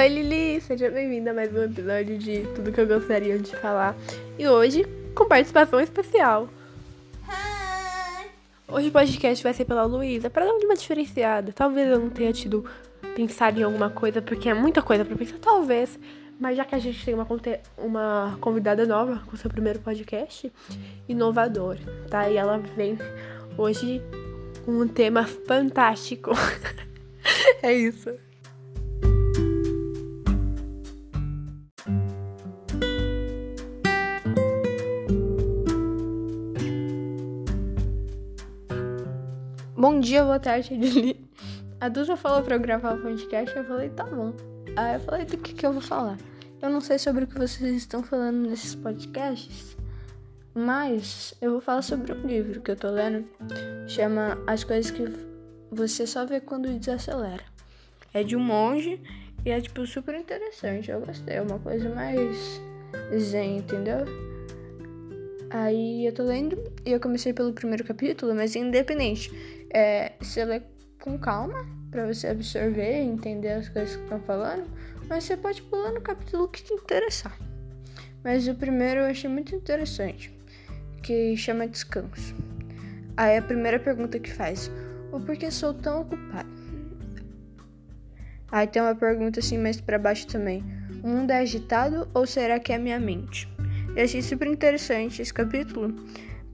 Oi Lili, seja bem-vinda a mais um episódio de Tudo que eu gostaria de falar. E hoje, com participação especial. Hoje o podcast vai ser pela Luísa, para dar uma diferenciada. Talvez eu não tenha tido pensado em alguma coisa, porque é muita coisa pra pensar, talvez. Mas já que a gente tem uma, uma convidada nova com seu primeiro podcast, inovador, tá? E ela vem hoje com um tema fantástico. é isso. Bom dia, boa tarde, Lili. A Duda falou pra eu gravar o podcast, eu falei, tá bom. Aí eu falei, do que que eu vou falar? Eu não sei sobre o que vocês estão falando nesses podcasts, mas eu vou falar sobre um livro que eu tô lendo. Chama As Coisas que Você Só Vê Quando Desacelera. É de um monge e é, tipo, super interessante. Eu gostei. É uma coisa mais zen, entendeu? Aí eu tô lendo e eu comecei pelo primeiro capítulo, mas independente. É, você lê com calma para você absorver e entender as coisas que estão falando, mas você pode pular no capítulo que te interessar. Mas o primeiro eu achei muito interessante, que chama descanso. Aí a primeira pergunta que faz: o porquê sou tão ocupado? Aí tem uma pergunta assim mais para baixo também: o mundo é agitado ou será que é minha mente? Eu achei super interessante esse capítulo,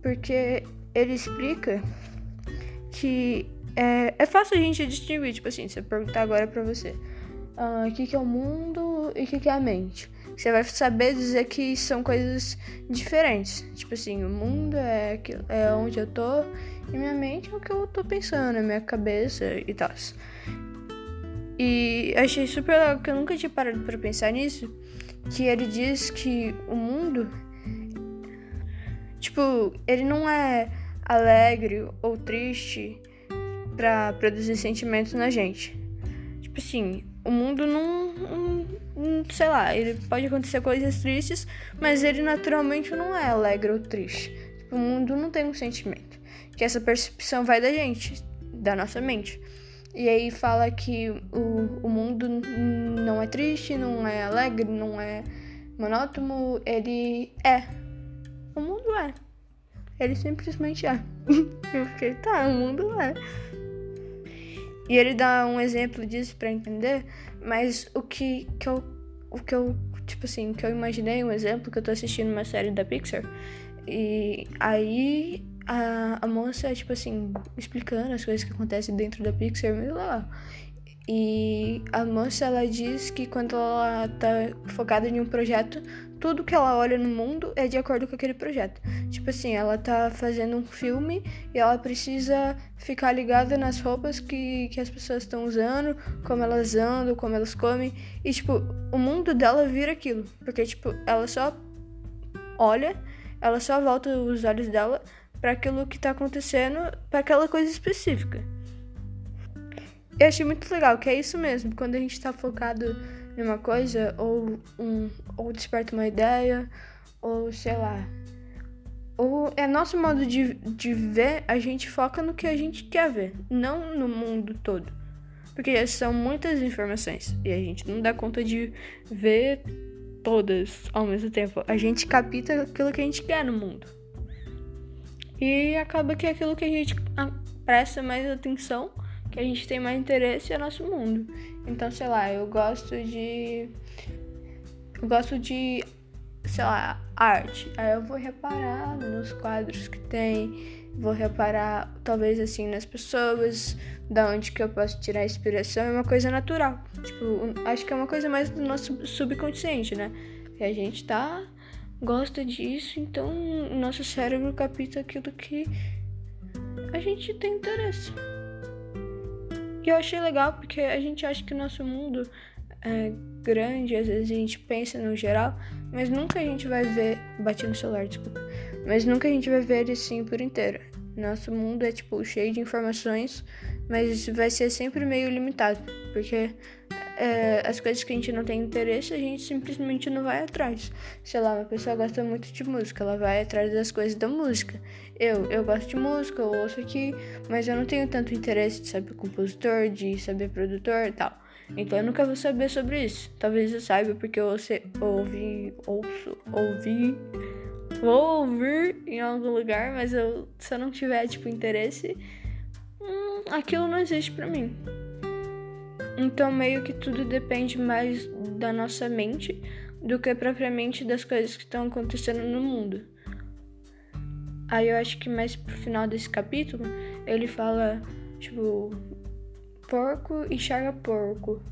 porque ele explica que é, é fácil a gente distinguir, tipo assim, se eu perguntar agora pra você uh, o que, que é o mundo e o que, que é a mente. Você vai saber dizer que são coisas diferentes. Tipo assim, o mundo é, é onde eu tô e minha mente é o que eu tô pensando, a minha cabeça e tal. E achei super legal que eu nunca tinha parado pra pensar nisso. Que ele diz que o mundo. Tipo, ele não é alegre ou triste para produzir sentimentos na gente. Tipo assim, o mundo não, não, não, sei lá, ele pode acontecer coisas tristes, mas ele naturalmente não é alegre ou triste. Tipo, o mundo não tem um sentimento. Que essa percepção vai da gente, da nossa mente. E aí fala que o, o mundo não é triste, não é alegre, não é monótono, ele é. O mundo é. Ele simplesmente é. Eu fiquei, tá, o mundo é. E ele dá um exemplo disso para entender, mas o que, que eu. O que eu. Tipo assim, que eu imaginei um exemplo que eu tô assistindo uma série da Pixar. E aí a, a moça, tipo assim, explicando as coisas que acontecem dentro da Pixar, muito lá. E a moça, ela diz que quando ela tá focada em um projeto, tudo que ela olha no mundo é de acordo com aquele projeto. Tipo assim, ela tá fazendo um filme e ela precisa ficar ligada nas roupas que, que as pessoas estão usando, como elas andam, como elas comem. E, tipo, o mundo dela vira aquilo. Porque, tipo, ela só olha, ela só volta os olhos dela para aquilo que tá acontecendo, para aquela coisa específica. Eu achei muito legal, que é isso mesmo, quando a gente tá focado em uma coisa, ou, um, ou desperta uma ideia, ou sei lá. Ou é nosso modo de, de ver, a gente foca no que a gente quer ver, não no mundo todo. Porque são muitas informações e a gente não dá conta de ver todas ao mesmo tempo. A gente capta aquilo que a gente quer no mundo. E acaba que aquilo que a gente presta mais atenção que a gente tem mais interesse é nosso mundo. Então, sei lá, eu gosto de. Eu gosto de, sei lá, arte. Aí eu vou reparar nos quadros que tem, vou reparar, talvez assim, nas pessoas, da onde que eu posso tirar inspiração. É uma coisa natural. Tipo, acho que é uma coisa mais do nosso subconsciente, né? Que a gente tá. gosta disso, então o nosso cérebro capta aquilo que a gente tem interesse. E eu achei legal porque a gente acha que o nosso mundo é grande, às vezes a gente pensa no geral, mas nunca a gente vai ver. Bati no celular, desculpa. Mas nunca a gente vai ver ele assim por inteiro. Nosso mundo é tipo cheio de informações, mas vai ser sempre meio limitado, porque é, as coisas que a gente não tem interesse, a gente simplesmente não vai atrás. Sei lá, uma pessoa gosta muito de música, ela vai atrás das coisas da música. Eu, eu gosto de música, eu ouço aqui, mas eu não tenho tanto interesse de saber compositor, de saber produtor e tal. Então eu nunca vou saber sobre isso. Talvez eu saiba porque eu ouvi, ouço, ouvi, vou ouvir em algum lugar, mas eu, se eu não tiver, tipo, interesse, hum, aquilo não existe para mim. Então meio que tudo depende mais da nossa mente do que propriamente das coisas que estão acontecendo no mundo. Aí eu acho que mais pro final desse capítulo, ele fala, tipo, porco enxerga porco.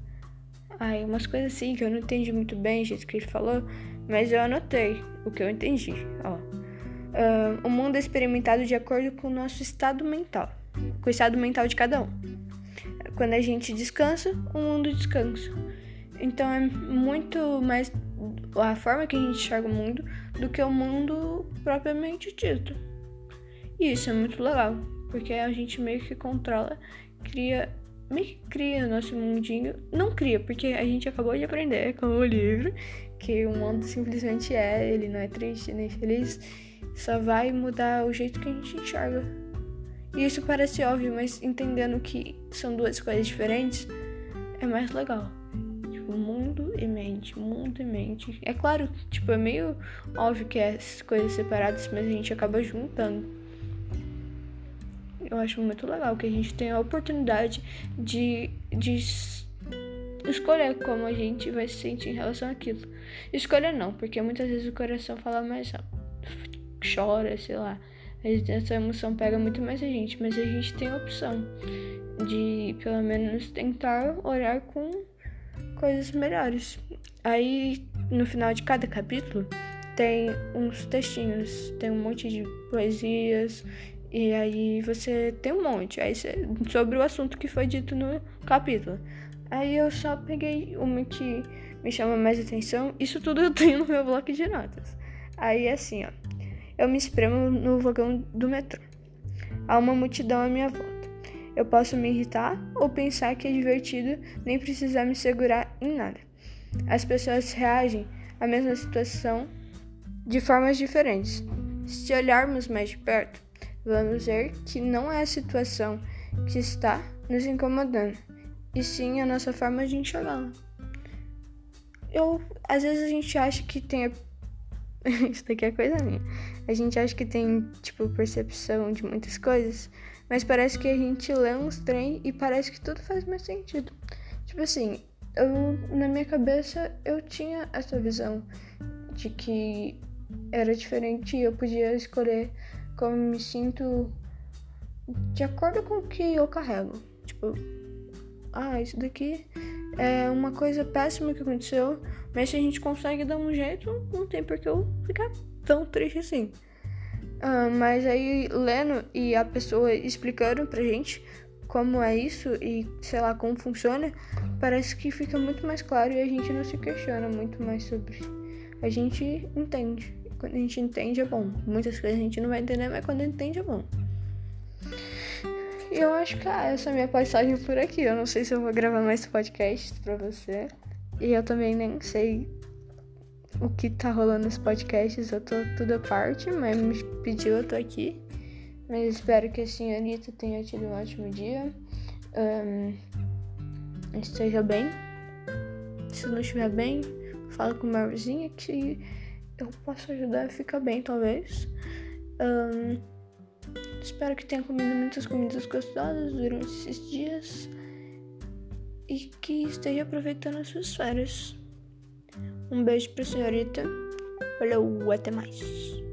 Aí umas coisas assim que eu não entendi muito bem o que ele falou, mas eu anotei o que eu entendi. Ó. Uh, o mundo é experimentado de acordo com o nosso estado mental, com o estado mental de cada um. Quando a gente descansa, o mundo descansa. Então é muito mais a forma que a gente enxerga o mundo do que o mundo propriamente dito. E isso é muito legal, porque a gente meio que controla, cria, meio que cria o nosso mundinho. Não cria, porque a gente acabou de aprender com o livro que o mundo simplesmente é, ele não é triste nem feliz, só vai mudar o jeito que a gente enxerga. E isso parece óbvio, mas entendendo que são duas coisas diferentes, é mais legal mundo e mente, mundo e mente. É claro, tipo, é meio óbvio que é coisas separadas, mas a gente acaba juntando. Eu acho muito legal que a gente tem a oportunidade de, de escolher como a gente vai se sentir em relação àquilo. Escolha não, porque muitas vezes o coração fala mais chora, sei lá. Essa emoção pega muito mais a gente, mas a gente tem a opção de pelo menos tentar olhar com coisas melhores. Aí no final de cada capítulo tem uns textinhos, tem um monte de poesias e aí você tem um monte aí sobre o assunto que foi dito no capítulo. Aí eu só peguei uma que me chama mais atenção. Isso tudo eu tenho no meu bloco de notas. Aí assim, ó. Eu me espremo no vagão do metrô. Há uma multidão à minha volta. Eu posso me irritar ou pensar que é divertido nem precisar me segurar em nada. As pessoas reagem à mesma situação de formas diferentes. Se olharmos mais de perto, vamos ver que não é a situação que está nos incomodando, e sim a nossa forma de enxergá-la. Eu, às vezes a gente acha que tem isso daqui é coisa minha. A gente acha que tem, tipo, percepção de muitas coisas, mas parece que a gente lê uns trem e parece que tudo faz mais sentido. Tipo assim, eu na minha cabeça eu tinha essa visão de que era diferente e eu podia escolher como me sinto de acordo com o que eu carrego. Tipo, ah, isso daqui é uma coisa péssima que aconteceu, mas se a gente consegue dar um jeito, não tem por que eu ficar tão triste assim. Uh, mas aí, lendo e a pessoa explicando pra gente como é isso e sei lá como funciona, parece que fica muito mais claro e a gente não se questiona muito mais sobre. A gente entende. Quando a gente entende é bom. Muitas coisas a gente não vai entender, mas quando entende é bom. E eu acho que ah, essa é a minha passagem por aqui. Eu não sei se eu vou gravar mais podcasts pra você. E eu também nem sei o que tá rolando nos podcasts, eu tô tudo à parte, mas me pediu, eu tô aqui. Mas espero que a senhorita tenha tido um ótimo dia. Um, esteja bem. Se não estiver bem, fala com uma vizinha que eu posso ajudar a ficar bem, talvez. Um, espero que tenha comido muitas comidas gostosas durante esses dias e que esteja aproveitando as suas férias. Um beijo pra senhorita. Valeu, até mais.